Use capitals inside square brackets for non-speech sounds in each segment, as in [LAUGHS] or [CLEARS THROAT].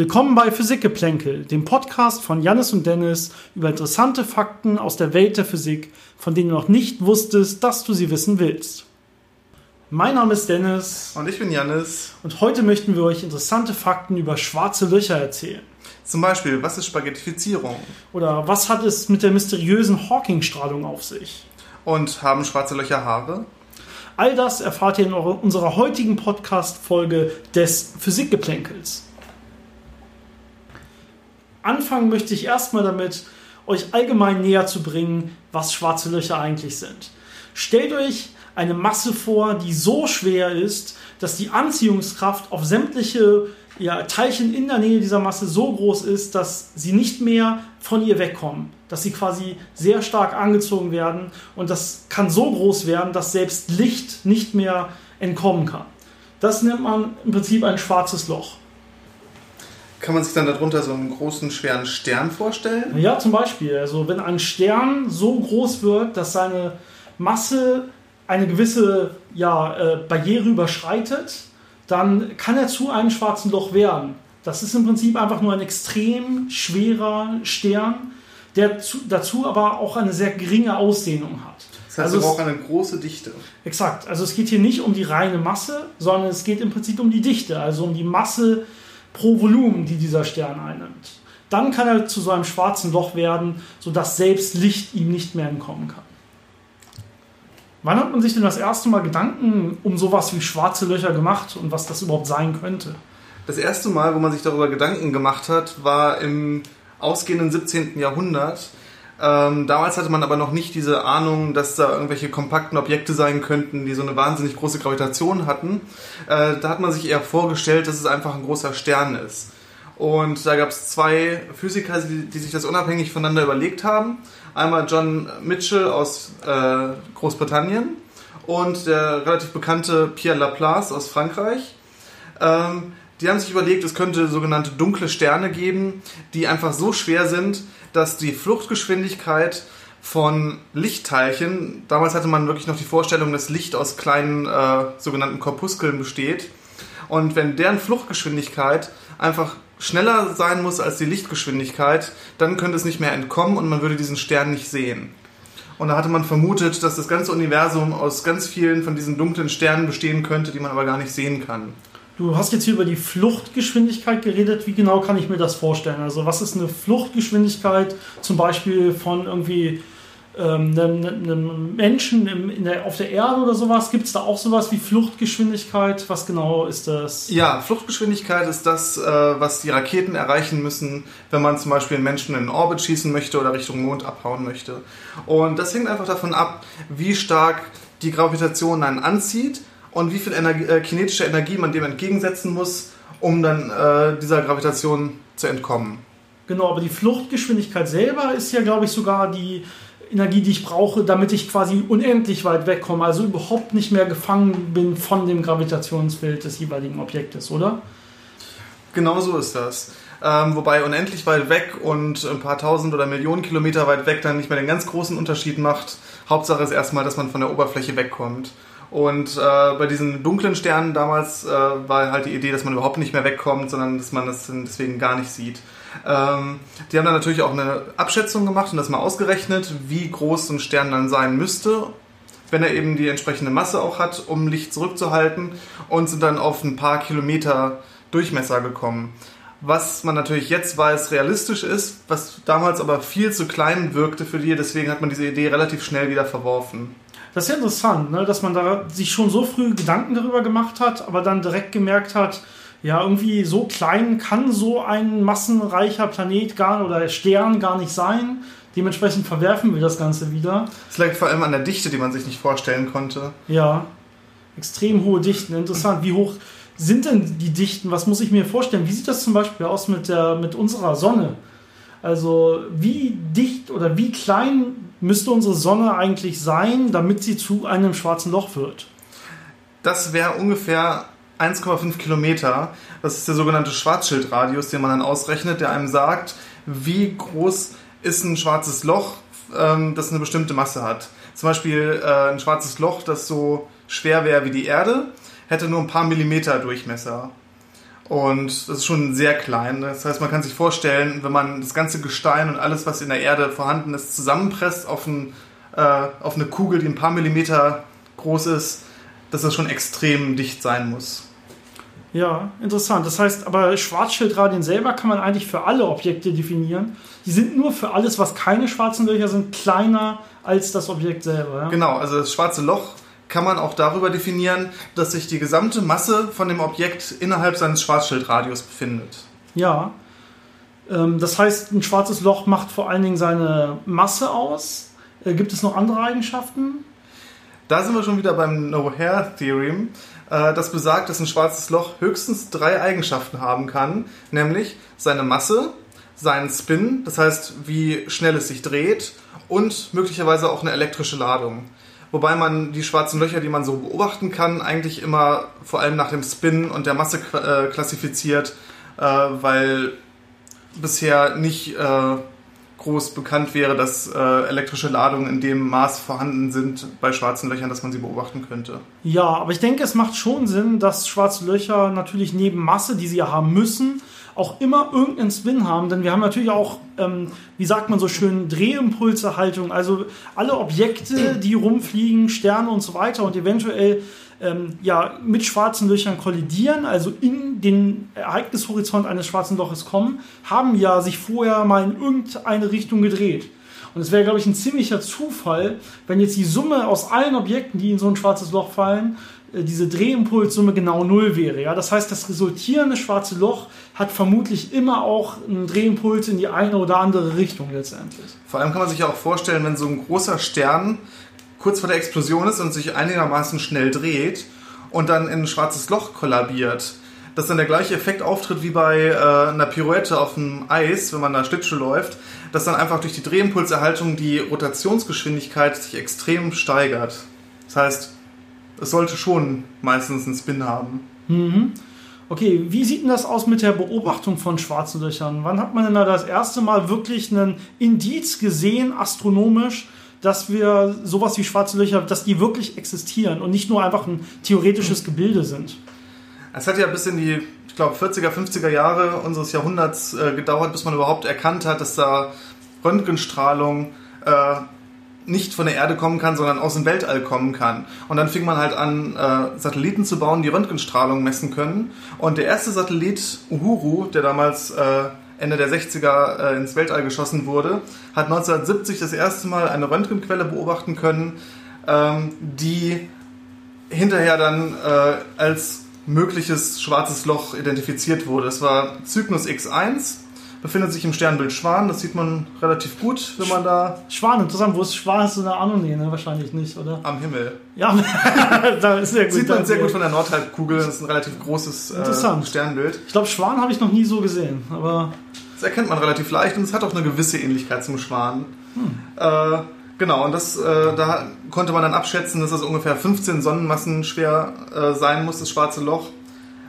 Willkommen bei Physikgeplänkel, dem Podcast von Jannis und Dennis über interessante Fakten aus der Welt der Physik, von denen du noch nicht wusstest, dass du sie wissen willst. Mein Name ist Dennis. Und ich bin Jannis. Und heute möchten wir euch interessante Fakten über schwarze Löcher erzählen. Zum Beispiel, was ist Spaghettifizierung? Oder was hat es mit der mysteriösen Hawking-Strahlung auf sich? Und haben schwarze Löcher Haare? All das erfahrt ihr in unserer heutigen Podcast-Folge des Physikgeplänkels anfangen möchte ich erstmal damit, euch allgemein näher zu bringen, was schwarze Löcher eigentlich sind. Stellt euch eine Masse vor, die so schwer ist, dass die Anziehungskraft auf sämtliche ja, Teilchen in der Nähe dieser Masse so groß ist, dass sie nicht mehr von ihr wegkommen, dass sie quasi sehr stark angezogen werden und das kann so groß werden, dass selbst Licht nicht mehr entkommen kann. Das nennt man im Prinzip ein schwarzes Loch. Kann man sich dann darunter so einen großen, schweren Stern vorstellen? Ja, zum Beispiel. Also wenn ein Stern so groß wird, dass seine Masse eine gewisse ja, äh, Barriere überschreitet, dann kann er zu einem schwarzen Loch werden. Das ist im Prinzip einfach nur ein extrem schwerer Stern, der zu, dazu aber auch eine sehr geringe Ausdehnung hat. Das heißt, also er braucht eine große Dichte. Exakt. Also es geht hier nicht um die reine Masse, sondern es geht im Prinzip um die Dichte, also um die Masse pro Volumen, die dieser Stern einnimmt. Dann kann er zu so einem schwarzen Loch werden, sodass selbst Licht ihm nicht mehr entkommen kann. Wann hat man sich denn das erste Mal Gedanken um sowas wie schwarze Löcher gemacht und was das überhaupt sein könnte? Das erste Mal, wo man sich darüber Gedanken gemacht hat, war im ausgehenden 17. Jahrhundert. Ähm, damals hatte man aber noch nicht diese Ahnung, dass da irgendwelche kompakten Objekte sein könnten, die so eine wahnsinnig große Gravitation hatten. Äh, da hat man sich eher vorgestellt, dass es einfach ein großer Stern ist. Und da gab es zwei Physiker, die, die, sich das unabhängig voneinander überlegt haben. Einmal John Mitchell aus äh, Großbritannien und der relativ bekannte Pierre Laplace aus Frankreich. Ähm, die haben sich überlegt, es könnte sogenannte dunkle Sterne geben, die einfach so schwer sind, dass die Fluchtgeschwindigkeit von Lichtteilchen, damals hatte man wirklich noch die Vorstellung, dass Licht aus kleinen äh, sogenannten Korpuskeln besteht. Und wenn deren Fluchtgeschwindigkeit einfach schneller sein muss als die Lichtgeschwindigkeit, dann könnte es nicht mehr entkommen und man würde diesen Stern nicht sehen. Und da hatte man vermutet, dass das ganze Universum aus ganz vielen von diesen dunklen Sternen bestehen könnte, die man aber gar nicht sehen kann. Du hast jetzt hier über die Fluchtgeschwindigkeit geredet. Wie genau kann ich mir das vorstellen? Also was ist eine Fluchtgeschwindigkeit zum Beispiel von irgendwie ähm, einem, einem, Menschen im, der, auf der Erde oder sowas? Gibt es da auch sowas wie Fluchtgeschwindigkeit? Was genau ist das? Ja, Fluchtgeschwindigkeit ist das, äh, was die Raketen erreichen müssen, wenn man zum Beispiel einen Menschen in den Orbit schießen möchte oder Richtung Mond abhauen möchte. Und das hängt einfach davon ab, wie stark die Gravitation einen anzieht und wie viel Energie, äh, kinetische Energie man dem entgegensetzen muss, um dann äh, dieser Gravitation zu entkommen. Genau, aber die Fluchtgeschwindigkeit selber ist ja, glaube ich, sogar die Energie, die ich brauche, damit ich quasi unendlich weit wegkomme, also überhaupt nicht mehr gefangen bin von dem Gravitationsfeld des jeweiligen Objektes, oder? Genau so ist das. Ähm, wobei unendlich weit weg und ein paar tausend oder Millionen Kilometer weit weg dann nicht mehr den ganz großen Unterschied macht. Hauptsache ist erstmal, dass man von der Oberfläche wegkommt. Und äh, bei diesen dunklen Sternen damals äh, war halt die Idee, dass man überhaupt nicht mehr wegkommt, sondern dass man das deswegen gar nicht sieht. Ähm, die haben dann natürlich auch eine Abschätzung gemacht und das mal ausgerechnet, wie groß so ein Stern dann sein müsste, wenn er eben die entsprechende Masse auch hat, um Licht zurückzuhalten und sind dann auf ein paar Kilometer Durchmesser gekommen. Was man natürlich jetzt weiß, realistisch ist, was damals aber viel zu klein wirkte für die, deswegen hat man diese Idee relativ schnell wieder verworfen. Das ist ja interessant, ne? dass man da sich schon so früh Gedanken darüber gemacht hat, aber dann direkt gemerkt hat, ja, irgendwie so klein kann so ein massenreicher Planet gar oder Stern gar nicht sein. Dementsprechend verwerfen wir das Ganze wieder. Es lag vor allem an der Dichte, die man sich nicht vorstellen konnte. Ja, extrem hohe Dichten. Interessant. Wie hoch sind denn die Dichten? Was muss ich mir vorstellen? Wie sieht das zum Beispiel aus mit, der, mit unserer Sonne? Also wie dicht oder wie klein müsste unsere Sonne eigentlich sein, damit sie zu einem schwarzen Loch wird? Das wäre ungefähr 1,5 Kilometer. Das ist der sogenannte Schwarzschildradius, den man dann ausrechnet, der einem sagt, wie groß ist ein schwarzes Loch, ähm, das eine bestimmte Masse hat. Zum Beispiel äh, ein schwarzes Loch, das so schwer wäre wie die Erde, hätte nur ein paar Millimeter Durchmesser. Und das ist schon sehr klein. Das heißt, man kann sich vorstellen, wenn man das ganze Gestein und alles, was in der Erde vorhanden ist, zusammenpresst auf, ein, äh, auf eine Kugel, die ein paar Millimeter groß ist, dass das schon extrem dicht sein muss. Ja, interessant. Das heißt, aber Schwarzschildradien selber kann man eigentlich für alle Objekte definieren. Die sind nur für alles, was keine schwarzen Löcher sind, kleiner als das Objekt selber. Ja? Genau, also das schwarze Loch kann man auch darüber definieren, dass sich die gesamte Masse von dem Objekt innerhalb seines Schwarzschildradius befindet. Ja. Ähm, das heißt, ein schwarzes Loch macht vor allen Dingen seine Masse aus. Äh, gibt es noch andere Eigenschaften? Da sind wir schon wieder beim No-Hair-Theorem. Äh, das besagt, dass ein schwarzes Loch höchstens drei Eigenschaften haben kann, nämlich seine Masse, seinen Spin, das heißt, wie schnell es sich dreht, und möglicherweise auch eine elektrische Ladung. Wobei man die schwarzen Löcher, die man so beobachten kann, eigentlich immer vor allem nach dem Spin und der Masse äh, klassifiziert, äh, weil bisher nicht groß bekannt wäre, dass äh, elektrische Ladungen in dem Maß vorhanden sind bei schwarzen Löchern, dass man sie beobachten könnte. Ja, aber ich denke, es macht schon Sinn, dass schwarze Löcher natürlich neben Masse, die sie ja haben müssen, auch immer irgendeinen Spin haben, denn wir haben natürlich auch, ähm, wie sagt man so schön, Drehimpulserhaltung, also alle Objekte, [CLEARS THROAT] die rumfliegen, Sterne und so weiter und eventuell ähm, ja, mit schwarzen Löchern kollidieren, also in den Ereignishorizont eines schwarzen Loches kommen, haben ja sich vorher mal in irgendeine Richtung gedreht. Und es wäre, glaube ich, ein ziemlicher Zufall, wenn jetzt die Summe aus allen Objekten, die in so ein schwarzes Loch fallen, diese Drehimpulssumme genau null wäre. Ja? Das heißt, das resultierende schwarze Loch hat vermutlich immer auch einen Drehimpuls in die eine oder andere Richtung letztendlich. Vor allem kann man sich ja auch vorstellen, wenn so ein großer Stern kurz vor der Explosion ist und sich einigermaßen schnell dreht und dann in ein schwarzes Loch kollabiert, dass dann der gleiche Effekt auftritt wie bei äh, einer Pirouette auf dem Eis, wenn man da Schlittschuh läuft, dass dann einfach durch die Drehimpulserhaltung die Rotationsgeschwindigkeit sich extrem steigert. Das heißt, es sollte schon meistens einen Spin haben. Mhm. Okay, wie sieht denn das aus mit der Beobachtung von schwarzen Löchern? Wann hat man denn da das erste Mal wirklich einen Indiz gesehen, astronomisch, dass wir sowas wie schwarze Löcher, dass die wirklich existieren und nicht nur einfach ein theoretisches Gebilde sind. Es hat ja bis in die, ich glaube, 40er, 50er Jahre unseres Jahrhunderts äh, gedauert, bis man überhaupt erkannt hat, dass da Röntgenstrahlung äh, nicht von der Erde kommen kann, sondern aus dem Weltall kommen kann. Und dann fing man halt an, äh, Satelliten zu bauen, die Röntgenstrahlung messen können. Und der erste Satellit, Uhuru, der damals äh, Ende der 60er äh, ins Weltall geschossen wurde, hat 1970 das erste Mal eine Röntgenquelle beobachten können, ähm, die hinterher dann äh, als mögliches schwarzes Loch identifiziert wurde. Es war Cygnus X1 befindet sich im Sternbild Schwan. Das sieht man relativ gut, wenn man da. Schwan, interessant. Wo ist Schwan? Ist so eine Ahnung? Nee, ne? wahrscheinlich nicht, oder? Am Himmel. Ja, [LAUGHS] da ist sehr gut. Sieht man sehr gut von der Nordhalbkugel. Das ist ein relativ großes äh, Sternbild. Ich glaube, Schwan habe ich noch nie so gesehen, aber. Das erkennt man relativ leicht und es hat auch eine gewisse Ähnlichkeit zum Schwan. Hm. Äh, genau, und das, äh, da konnte man dann abschätzen, dass es ungefähr 15 Sonnenmassen schwer äh, sein muss, das schwarze Loch.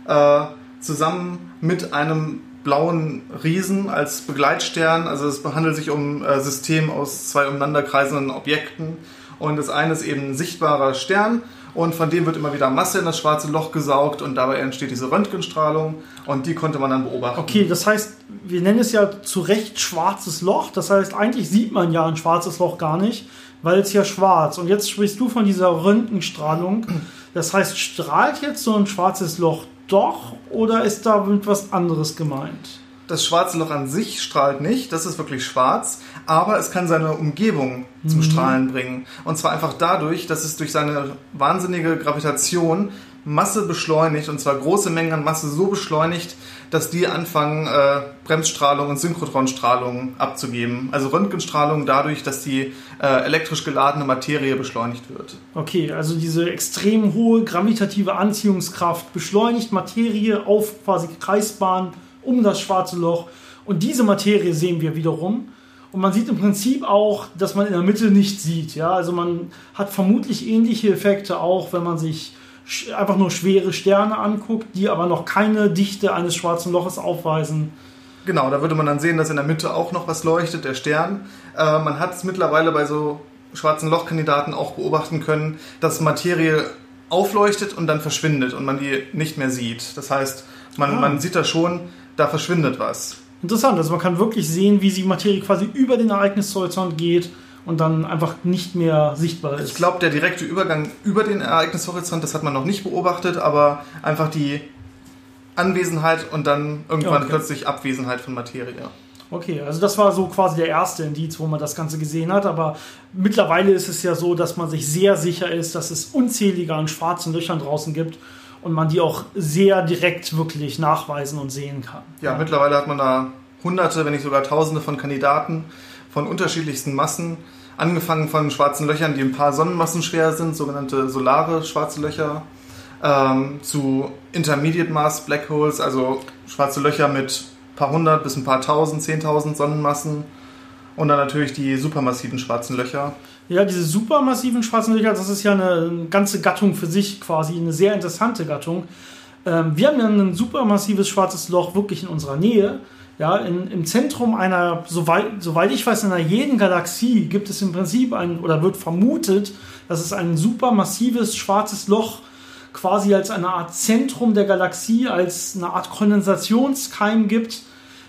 Äh, zusammen mit einem blauen Riesen als Begleitstern. Also es handelt sich um ein äh, System aus zwei umeinanderkreisenden Objekten. Und das eine ist eben ein sichtbarer Stern und von dem wird immer wieder Masse in das schwarze Loch gesaugt und dabei entsteht diese Röntgenstrahlung und die konnte man dann beobachten. Okay, das heißt, wir nennen es ja zu Recht schwarzes Loch. Das heißt, eigentlich sieht man ja ein schwarzes Loch gar nicht, weil es ja schwarz. Und jetzt sprichst du von dieser Röntgenstrahlung. Das heißt, strahlt jetzt so ein schwarzes Loch doch oder ist da etwas anderes gemeint? Das schwarze Loch an sich strahlt nicht, das ist wirklich schwarz, aber es kann seine Umgebung zum mhm. Strahlen bringen. Und zwar einfach dadurch, dass es durch seine wahnsinnige Gravitation Masse beschleunigt, und zwar große Mengen an Masse so beschleunigt, dass die anfangen, äh, Bremsstrahlung und Synchrotronstrahlung abzugeben. Also Röntgenstrahlung dadurch, dass die äh, elektrisch geladene Materie beschleunigt wird. Okay, also diese extrem hohe gravitative Anziehungskraft beschleunigt Materie auf quasi Kreisbahn um das schwarze Loch. Und diese Materie sehen wir wiederum. Und man sieht im Prinzip auch, dass man in der Mitte nichts sieht. Ja? Also man hat vermutlich ähnliche Effekte auch, wenn man sich einfach nur schwere Sterne anguckt, die aber noch keine Dichte eines schwarzen Loches aufweisen. Genau, da würde man dann sehen, dass in der Mitte auch noch was leuchtet, der Stern. Äh, man hat es mittlerweile bei so schwarzen Lochkandidaten auch beobachten können, dass Materie aufleuchtet und dann verschwindet und man die nicht mehr sieht. Das heißt, Man, Ah. man sieht da schon, da verschwindet was. Interessant, also man kann wirklich sehen, wie die Materie quasi über den Ereignishorizont geht und dann einfach nicht mehr sichtbar ist. Ich glaube, der direkte Übergang über den Ereignishorizont, das hat man noch nicht beobachtet, aber einfach die Anwesenheit und dann irgendwann Okay. plötzlich Abwesenheit von Materie. Okay, also das war so quasi der erste Indiz, wo man das Ganze gesehen hat. Aber mittlerweile ist es ja so, dass man sich sehr sicher ist, dass es unzählige an schwarzen Löchern draußen gibt und man die auch sehr direkt wirklich nachweisen und sehen kann. Ja, mittlerweile hat man da hunderte, wenn nicht sogar tausende von Kandidaten von unterschiedlichsten Massen. Angefangen von schwarzen Löchern, die ein paar Sonnenmassen schwer sind, sogenannte solare schwarze Löcher, ähm, zu Intermediate Mass Black Holes, also schwarze Löcher mit ein paar hundert bis ein paar tausend, zehntausend Sonnenmassen. Und dann natürlich die supermassiven schwarzen Löcher. Ja, diese supermassiven schwarzen Löcher, das ist ja eine ganze Gattung für sich quasi, eine sehr interessante Gattung. Ähm, wir haben ja ein supermassives schwarzes Loch wirklich in unserer Nähe. Ja, in, im Zentrum einer, soweit, soweit ich weiß, in einer jeden Galaxie gibt es im Prinzip ein, oder wird vermutet, dass es ein supermassives schwarzes Loch quasi als eine Art Zentrum der Galaxie, als eine Art Kondensationskeim gibt,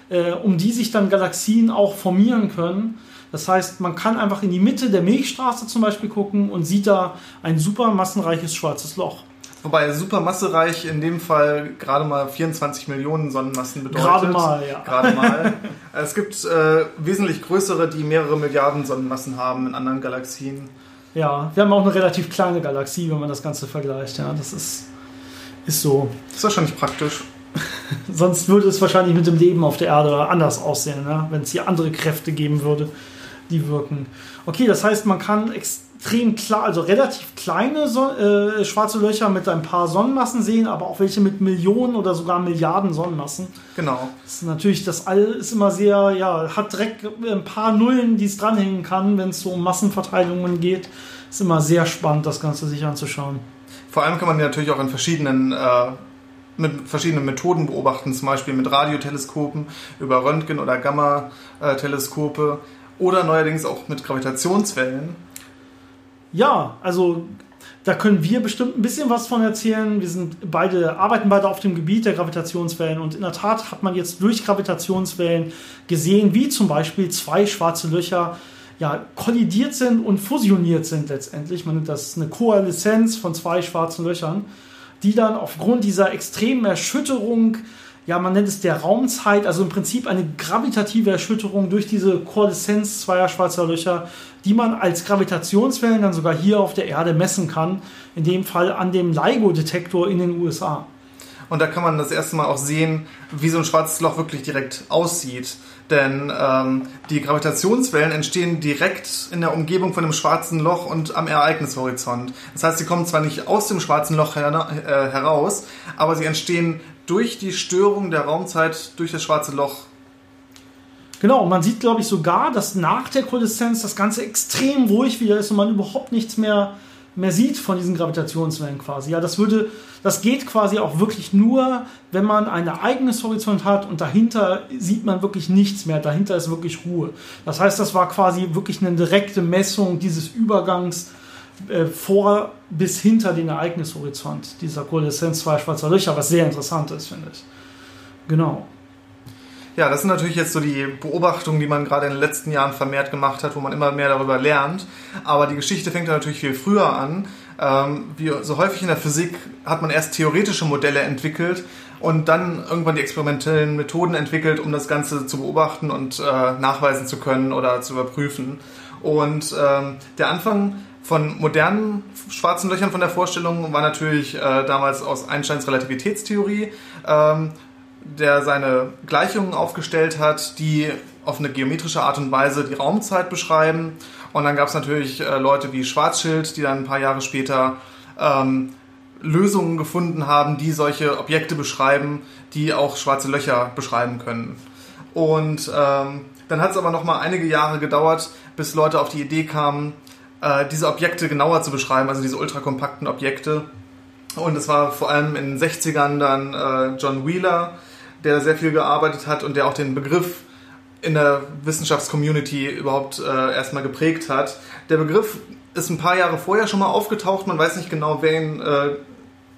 äh, um die sich dann Galaxien auch formieren können. Das heißt, man kann einfach in die Mitte der Milchstraße zum Beispiel gucken und sieht da ein super massenreiches schwarzes Loch. Wobei supermassereich in dem Fall gerade mal 24 Millionen Sonnenmassen bedeutet. Gerade mal, ja. Gerade mal. es gibt äh, wesentlich größere, die mehrere Milliarden Sonnenmassen haben in anderen Galaxien. Ja, wir haben auch eine relativ kleine Galaxie, wenn man das Ganze vergleicht. Ja, das ist, ist so. Das ist wahrscheinlich praktisch. [LAUGHS] Sonst würde es wahrscheinlich mit dem Leben auf der Erde anders aussehen, ne? wenn es hier andere Kräfte geben würde, die wirken. Okay, das heißt, man kann extrem klar, also relativ kleine so äh, schwarze Löcher mit ein paar Sonnenmassen sehen, aber auch welche mit Millionen oder sogar Milliarden Sonnenmassen. Genau. Das ist natürlich, das All ist immer sehr, ja, hat direkt ein paar Nullen, die es dranhängen kann, wenn es so um Massenverteilungen geht. Ist immer sehr spannend, das Ganze sich anzuschauen. Vor allem kann man die natürlich auch in verschiedenen, äh, mit verschiedenen Methoden beobachten, zum Beispiel mit Radioteleskopen, über Röntgen- oder Gamma-Teleskope oder neuerdings auch mit Gravitationswellen. Ja, also da können wir bestimmt ein bisschen was von erzählen. Wir sind beide, arbeiten beide auf dem Gebiet der Gravitationswellen und in der Tat hat man jetzt durch Gravitationswellen gesehen, wie zum Beispiel zwei schwarze Löcher ja, kollidiert sind und fusioniert sind letztendlich. Man nennt das eine Koaleszenz von zwei schwarzen Löchern, die dann aufgrund dieser extremen Erschütterung, ja, man nennt es der Raumzeit, also im Prinzip eine gravitative Erschütterung durch diese Koaleszenz zweier schwarzer Löcher, die man als Gravitationswellen dann sogar hier auf der Erde messen kann, in dem Fall an dem LIGO-Detektor in den USA. Und da kann man das erste Mal auch sehen, wie so ein schwarzes Loch wirklich direkt aussieht. Denn ähm, die Gravitationswellen entstehen direkt in der Umgebung von dem schwarzen Loch und am Ereignishorizont. Das heißt, sie kommen zwar nicht aus dem schwarzen Loch her äh, heraus, aber sie entstehen durch die Störung der Raumzeit durch das schwarze Loch. Genau, und man sieht, glaube ich, sogar, dass nach der Koaleszenz das Ganze extrem ruhig wieder ist und man überhaupt nichts mehr, mehr sieht von diesen Gravitationswellen quasi. Ja, das würde, das geht quasi auch wirklich nur, wenn man ein Ereignishorizont hat und dahinter sieht man wirklich nichts mehr. Dahinter ist wirklich Ruhe. Das heißt, das war quasi wirklich eine direkte Messung dieses Übergangs äh, vor bis hinter den Ereignishorizont dieser Koaleszenz zweier schwarzer Löcher, was sehr interessant ist, finde ich. Genau. Ja, das sind natürlich jetzt so die Beobachtungen, die man gerade in den letzten Jahren vermehrt gemacht hat, wo man immer mehr darüber lernt. Aber die Geschichte fängt ja natürlich viel früher an. Ähm, wie so häufig in der Physik hat man erst theoretische Modelle entwickelt und dann irgendwann die experimentellen Methoden entwickelt, um das Ganze zu beobachten und äh, nachweisen zu können oder zu überprüfen. Und ähm, der Anfang von modernen schwarzen Löchern von der Vorstellung war natürlich äh, damals aus Einsteins Relativitätstheorie. Ähm, der seine Gleichungen aufgestellt hat, die auf eine geometrische Art und Weise die Raumzeit beschreiben. Und dann gab es natürlich äh, Leute wie Schwarzschild, die dann ein paar Jahre später ähm, Lösungen gefunden haben, die solche Objekte beschreiben, die auch schwarze Löcher beschreiben können. Und ähm, dann hat es aber noch mal einige Jahre gedauert, bis Leute auf die Idee kamen, äh, diese Objekte genauer zu beschreiben, also diese ultrakompakten Objekte. Und es war vor allem in den 60ern dann äh, John Wheeler, der sehr viel gearbeitet hat und der auch den Begriff in der Wissenschaftscommunity überhaupt äh, erstmal geprägt hat. Der Begriff ist ein paar Jahre vorher schon mal aufgetaucht, man weiß nicht genau, wer ihn äh,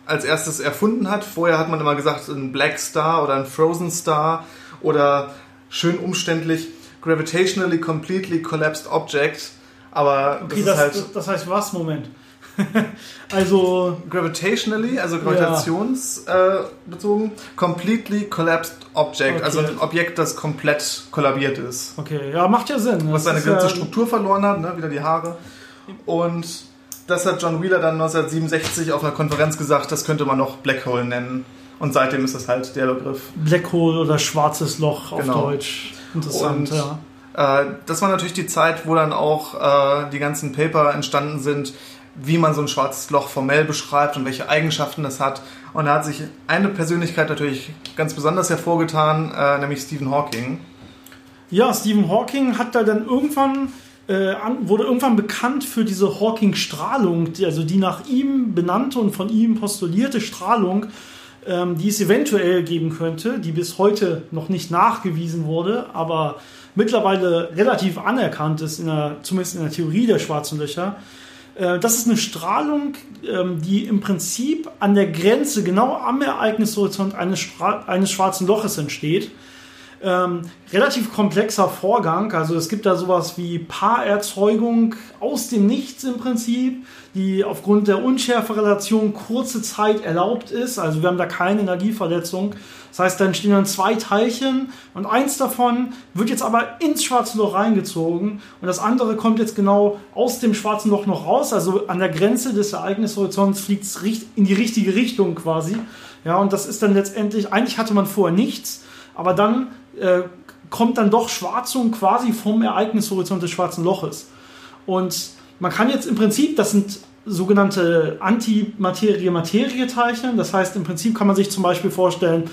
als erstes erfunden hat. Vorher hat man immer gesagt, ein Black Star oder ein Frozen Star oder schön umständlich Gravitationally Completely Collapsed Object. Aber okay, das, halt das, das heißt was? Moment. [LAUGHS] also gravitationally, also gravitationsbezogen, ja. äh, completely collapsed object, okay. also ein Objekt, das komplett kollabiert ist. Okay, ja, macht ja Sinn. Was seine ganze ja Struktur verloren hat, ne? wieder die Haare. Und das hat John Wheeler dann 1967 auf einer Konferenz gesagt, das könnte man noch Black Hole nennen. Und seitdem ist das halt der Begriff. Black Hole oder schwarzes Loch auf genau. Deutsch. Interessant, und, ja. Äh, das war natürlich die Zeit, wo dann auch äh, die ganzen Paper entstanden sind, wie man so ein schwarzes Loch formell beschreibt und welche Eigenschaften das hat. Und da hat sich eine Persönlichkeit natürlich ganz besonders hervorgetan, äh, nämlich Stephen Hawking. Ja, Stephen Hawking hat da dann irgendwann wurde irgendwann bekannt für diese Hawking-Strahlung, also die nach ihm benannte und von ihm postulierte Strahlung, ähm, die es eventuell geben könnte, die bis heute noch nicht nachgewiesen wurde, aber mittlerweile relativ anerkannt ist, in der, zumindest in der Theorie der schwarzen Löcher. Äh, das ist eine Strahlung, ähm, die im Prinzip an der Grenze, genau am Ereignishorizont eines, eines schwarzen Loches entsteht. Ähm, relativ komplexer Vorgang. Also es gibt da sowas wie Paarerzeugung aus dem Nichts im Prinzip, die aufgrund der Unschärferelation kurze Zeit erlaubt ist. Also wir haben da keine Energieverletzung. Das heißt, dann stehen dann zwei Teilchen und eins davon wird jetzt aber ins schwarze Loch reingezogen und das andere kommt jetzt genau aus dem schwarzen Loch noch raus. Also an der Grenze des Ereignishorizonts fliegt es in die richtige Richtung quasi. Ja, und das ist dann letztendlich, eigentlich hatte man vorher nichts, aber dann äh, kommt dann doch Schwarzung quasi vom Ereignishorizont des schwarzen Loches. Und man kann jetzt im Prinzip, das sind sogenannte Antimaterie-Materie-Teilchen, das heißt im Prinzip kann man sich zum Beispiel vorstellen,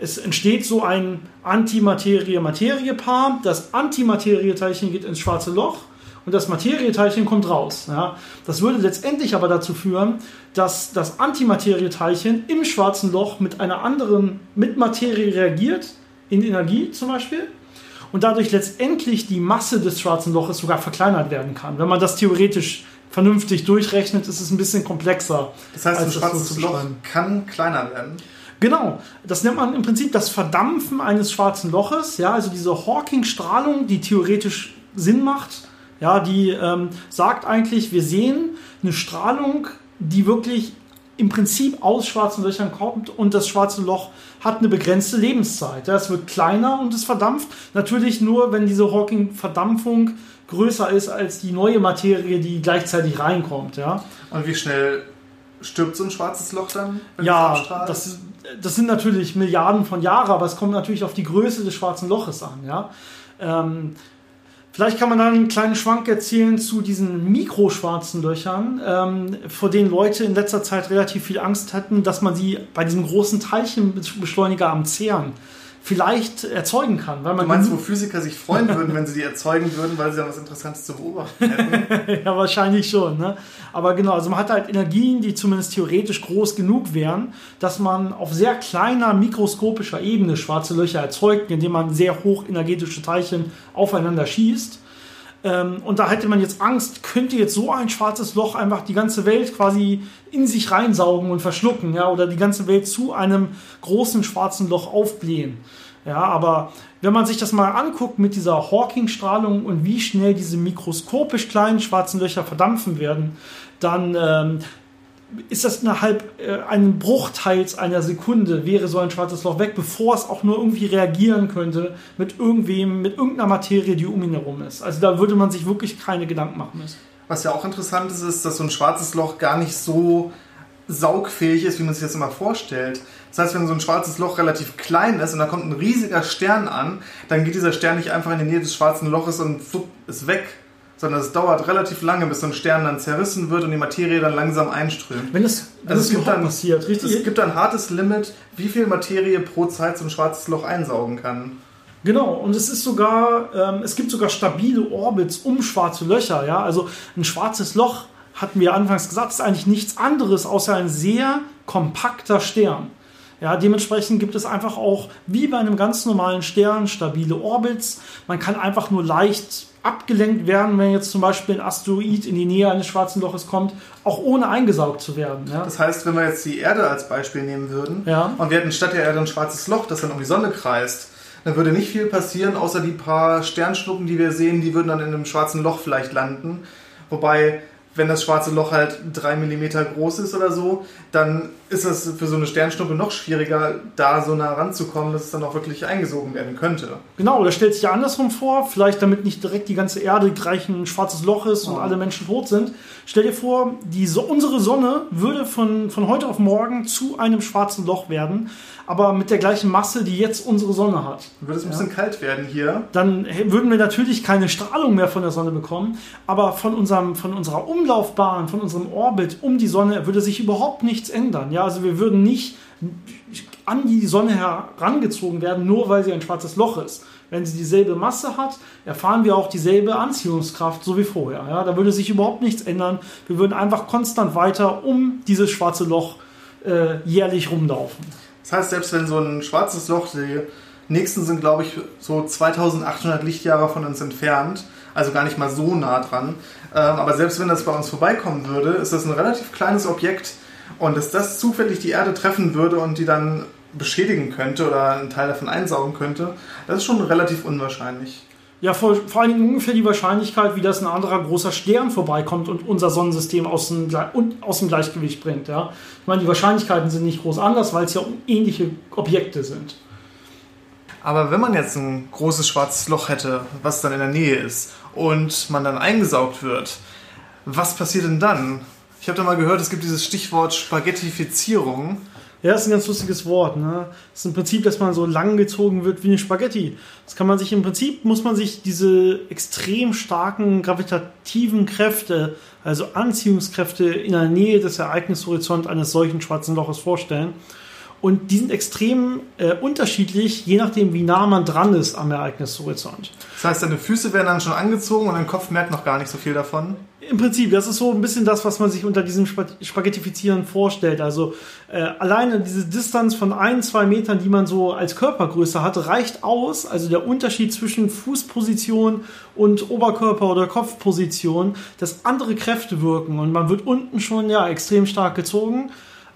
es entsteht so ein Antimaterie-Materie-Paar, das Antimaterie-Teilchen geht ins schwarze Loch und das Materieteilchen kommt raus. Ja. Das würde letztendlich aber dazu führen, dass das Antimaterieteilchen im schwarzen Loch mit einer anderen mit Materie reagiert, in Energie zum Beispiel, und dadurch letztendlich die Masse des schwarzen Loches sogar verkleinert werden kann. Wenn man das theoretisch vernünftig durchrechnet, ist es ein bisschen komplexer. Das heißt, ein schwarzes Loch kann kleiner werden. Genau, das nennt man im Prinzip das Verdampfen eines schwarzen Loches. Ja, also diese Hawking-Strahlung, die theoretisch Sinn macht, ja, die ähm, sagt eigentlich, wir sehen eine Strahlung, die wirklich im Prinzip aus schwarzen Löchern kommt und das schwarze Loch hat eine begrenzte Lebenszeit. Es wird kleiner und es verdampft. Natürlich nur, wenn diese Hawking-Verdampfung größer ist als die neue Materie, die gleichzeitig reinkommt. Ja. Und wie schnell stirbt so ein schwarzes Loch dann? ja, das, das sind natürlich Milliarden von Jahren, aber es kommt natürlich auf die Größe des schwarzen Loches an. Ja. Ähm, Vielleicht kann man dann einen kleinen Schwank erzählen zu diesen mikroschwarzen Löchern, ähm, vor denen Leute in letzter Zeit relativ viel Angst hatten, dass man sie bei diesem großen Teilchenbeschleuniger am CERN vielleicht erzeugen kann. Weil man du meinst, wo Physiker sich freuen würden, wenn sie die erzeugen würden, weil sie dann was Interessantes zu beobachten hätten? [LAUGHS] ja, wahrscheinlich schon. Ne? Aber genau, also man hat halt Energien, die zumindest theoretisch groß genug wären, dass man auf sehr kleiner mikroskopischer Ebene schwarze Löcher erzeugt, indem man sehr hoch energetische Teilchen aufeinander schießt. Ähm, und da hätte man jetzt Angst, könnte jetzt so ein schwarzes Loch einfach die ganze Welt quasi in sich reinsaugen und verschlucken, ja, oder die ganze Welt zu einem großen schwarzen Loch aufblähen. Ja, aber wenn man sich das mal anguckt mit dieser Hawking-Strahlung und wie schnell diese mikroskopisch kleinen schwarzen Löcher verdampfen werden, dann ähm, ist das innerhalb äh, einen Bruchteils einer Sekunde wäre so ein schwarzes Loch weg, bevor es auch nur irgendwie reagieren könnte mit irgendwem, mit irgendeiner Materie, die um ihn herum ist. Also da würde man sich wirklich keine Gedanken machen müssen. Was ja auch interessant ist, ist, dass so ein schwarzes Loch gar nicht so saugfähig ist, wie man sich das immer vorstellt. Das heißt, wenn so ein schwarzes Loch relativ klein ist und da kommt ein riesiger Stern an, dann geht dieser Stern nicht einfach in die Nähe des schwarzen Loches und fupp, ist weg, sondern es dauert relativ lange, bis so ein Stern dann zerrissen wird und die Materie dann langsam einströmt. Wenn es, wenn also es, gibt dann, passiert, richtig? Es gibt ein hartes Limit, wie viel Materie pro Zeit so ein schwarzes Loch einsaugen kann. Genau, und es ist sogar, ähm, es gibt sogar stabile Orbits um schwarze Löcher, ja. Also ein schwarzes Loch, hatten wir anfangs gesagt, ist eigentlich nichts anderes außer ein sehr kompakter Stern. Ja, dementsprechend gibt es einfach auch, wie bei einem ganz normalen Stern, stabile Orbits. Man kann einfach nur leicht abgelenkt werden, wenn jetzt zum Beispiel ein Asteroid in die Nähe eines schwarzen Loches kommt, auch ohne eingesaugt zu werden. Ja? Das heißt, wenn wir jetzt die Erde als Beispiel nehmen würden Ja. und wir hätten statt der Erde ein schwarzes Loch, das dann um die Sonne kreist, dann würde nicht viel passieren, außer die paar Sternschnuppen, die wir sehen, die würden dann in einem schwarzen Loch vielleicht landen. Wobei, wenn das schwarze Loch halt drei Millimeter groß ist oder so, dann ist es für so eine Sternschnuppe noch schwieriger, da so nah ranzukommen, dass es dann auch wirklich eingesogen werden könnte. Genau, oder stellt sich ja andersrum vor, vielleicht damit nicht direkt die ganze Erde gleich ein schwarzes Loch ist und Ja. alle Menschen tot sind. Stell dir vor, die unsere Sonne würde von, von heute auf morgen zu einem schwarzen Loch werden, aber mit der gleichen Masse, die jetzt unsere Sonne hat. Dann würde es ein bisschen kalt werden hier. Dann würden wir natürlich keine Strahlung mehr von der Sonne bekommen, aber von, unserem, von unserer Umlaufbahn, von unserem Orbit um die Sonne würde sich überhaupt nichts ändern. Ja, also wir würden nicht an die Sonne herangezogen werden, nur weil sie ein schwarzes Loch ist. Wenn sie dieselbe Masse hat, erfahren wir auch dieselbe Anziehungskraft, so wie vorher. Ja, da würde sich überhaupt nichts ändern. Wir würden einfach konstant weiter um dieses schwarze Loch äh, jährlich rumlaufen. Das heißt, selbst wenn so ein schwarzes Loch, die nächsten sind, glaube ich, so 2800 Lichtjahre von uns entfernt, also gar nicht mal so nah dran, ähm, aber selbst wenn das bei uns vorbeikommen würde, ist das ein relativ kleines Objekt und dass das zufällig die Erde treffen würde und die dann beschädigen könnte oder einen Teil davon einsaugen könnte, das ist schon relativ unwahrscheinlich. Ja, vor, vor allen Dingen ungefähr die Wahrscheinlichkeit, wie das ein anderer großer Stern vorbeikommt und unser Sonnensystem aus dem, aus dem Gleichgewicht bringt. Ja? Ich meine, die Wahrscheinlichkeiten sind nicht groß anders, weil es ja ähnliche Objekte sind. Aber wenn man jetzt ein großes schwarzes Loch hätte, was dann in der Nähe ist und man dann eingesaugt wird, was passiert denn dann? Ich habe da mal gehört, es gibt dieses Stichwort Spaghettifizierung. Ja, das ist ein ganz lustiges Wort. Ne? Das ist im Prinzip, dass man so lang gezogen wird wie eine Spaghetti. Das kann man sich im Prinzip, muss man sich diese extrem starken gravitativen Kräfte, also Anziehungskräfte in der Nähe des Ereignishorizonts eines solchen schwarzen Loches vorstellen. Und die sind extrem äh, unterschiedlich, je nachdem, wie nah man dran ist am Ereignishorizont. Das heißt, deine Füße werden dann schon angezogen und dein Kopf merkt noch gar nicht so viel davon. Im Prinzip, das ist so ein bisschen das, was man sich unter diesem Spa- Spaghettifizieren vorstellt. Also äh, alleine diese Distanz von ein, zwei Metern, die man so als Körpergröße hat, reicht aus. Also der Unterschied zwischen Fußposition und Oberkörper- oder Kopfposition, dass andere Kräfte wirken und man wird unten schon ja extrem stark gezogen.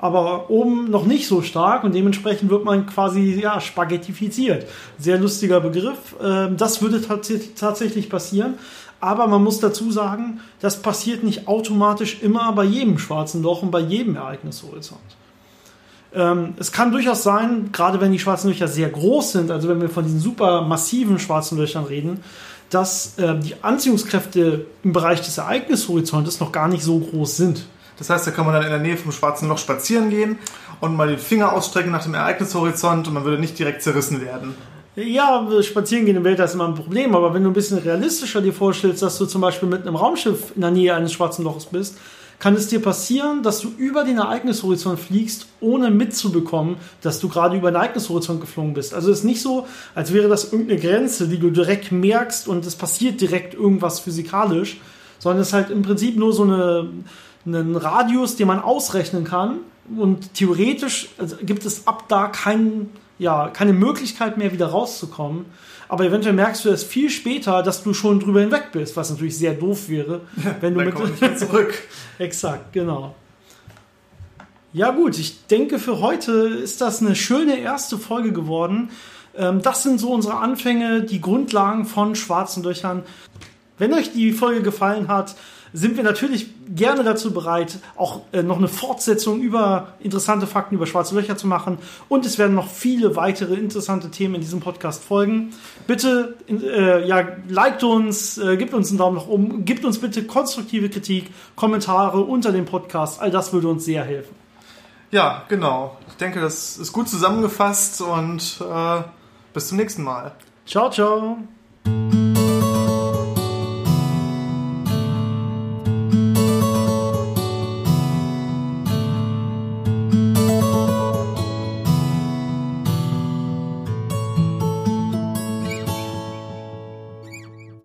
Aber oben noch nicht so stark und dementsprechend wird man quasi ja, spaghettifiziert. Sehr lustiger Begriff. Ähm, Das würde tats tatsächlich passieren. Aber man muss dazu sagen, das passiert nicht automatisch immer bei jedem schwarzen Loch und bei jedem Ereignishorizont. Ähm, es kann durchaus sein, gerade wenn die schwarzen Löcher sehr groß sind, also wenn wir von diesen super massiven schwarzen Löchern reden, dass äh, die Anziehungskräfte im Bereich des Ereignishorizontes noch gar nicht so groß sind. Das heißt, da kann man dann in der Nähe vom schwarzen Loch spazieren gehen und mal den Finger ausstrecken nach dem Ereignishorizont und man würde nicht direkt zerrissen werden. Ja, spazieren gehen im Weltall ist immer ein Problem, aber wenn du ein bisschen realistischer dir vorstellst, dass du zum Beispiel mit einem Raumschiff in der Nähe eines schwarzen Loches bist, kann es dir passieren, dass du über den Ereignishorizont fliegst, ohne mitzubekommen, dass du gerade über den Ereignishorizont geflogen bist. Also es ist nicht so, als wäre das irgendeine Grenze, die du direkt merkst und es passiert direkt irgendwas physikalisch, sondern es ist halt im Prinzip nur so eine, einen Radius, den man ausrechnen kann und theoretisch also gibt es ab da keinen ja, keine Möglichkeit mehr wieder rauszukommen. Aber eventuell merkst du erst viel später, dass du schon drüber hinweg bist, was natürlich sehr doof wäre, [LAUGHS] wenn du Dann mit. man nicht mehr zurück. [LAUGHS] Exakt, genau. Ja gut, ich denke für heute ist das eine schöne erste Folge geworden. Ähm, Das sind so unsere Anfänge, die Grundlagen von schwarzen Löchern. Wenn euch die Folge gefallen hat, sind wir natürlich gerne dazu bereit, auch äh, noch eine Fortsetzung über interessante Fakten über schwarze Löcher zu machen. Und es werden noch viele weitere interessante Themen in diesem Podcast folgen. Bitte, äh, ja, liked uns, äh, gebt uns einen Daumen nach oben, gebt uns bitte konstruktive Kritik, Kommentare unter dem Podcast. All das würde uns sehr helfen. Ja, genau. Ich denke, das ist gut zusammengefasst und äh, bis zum nächsten Mal. Ciao, ciao.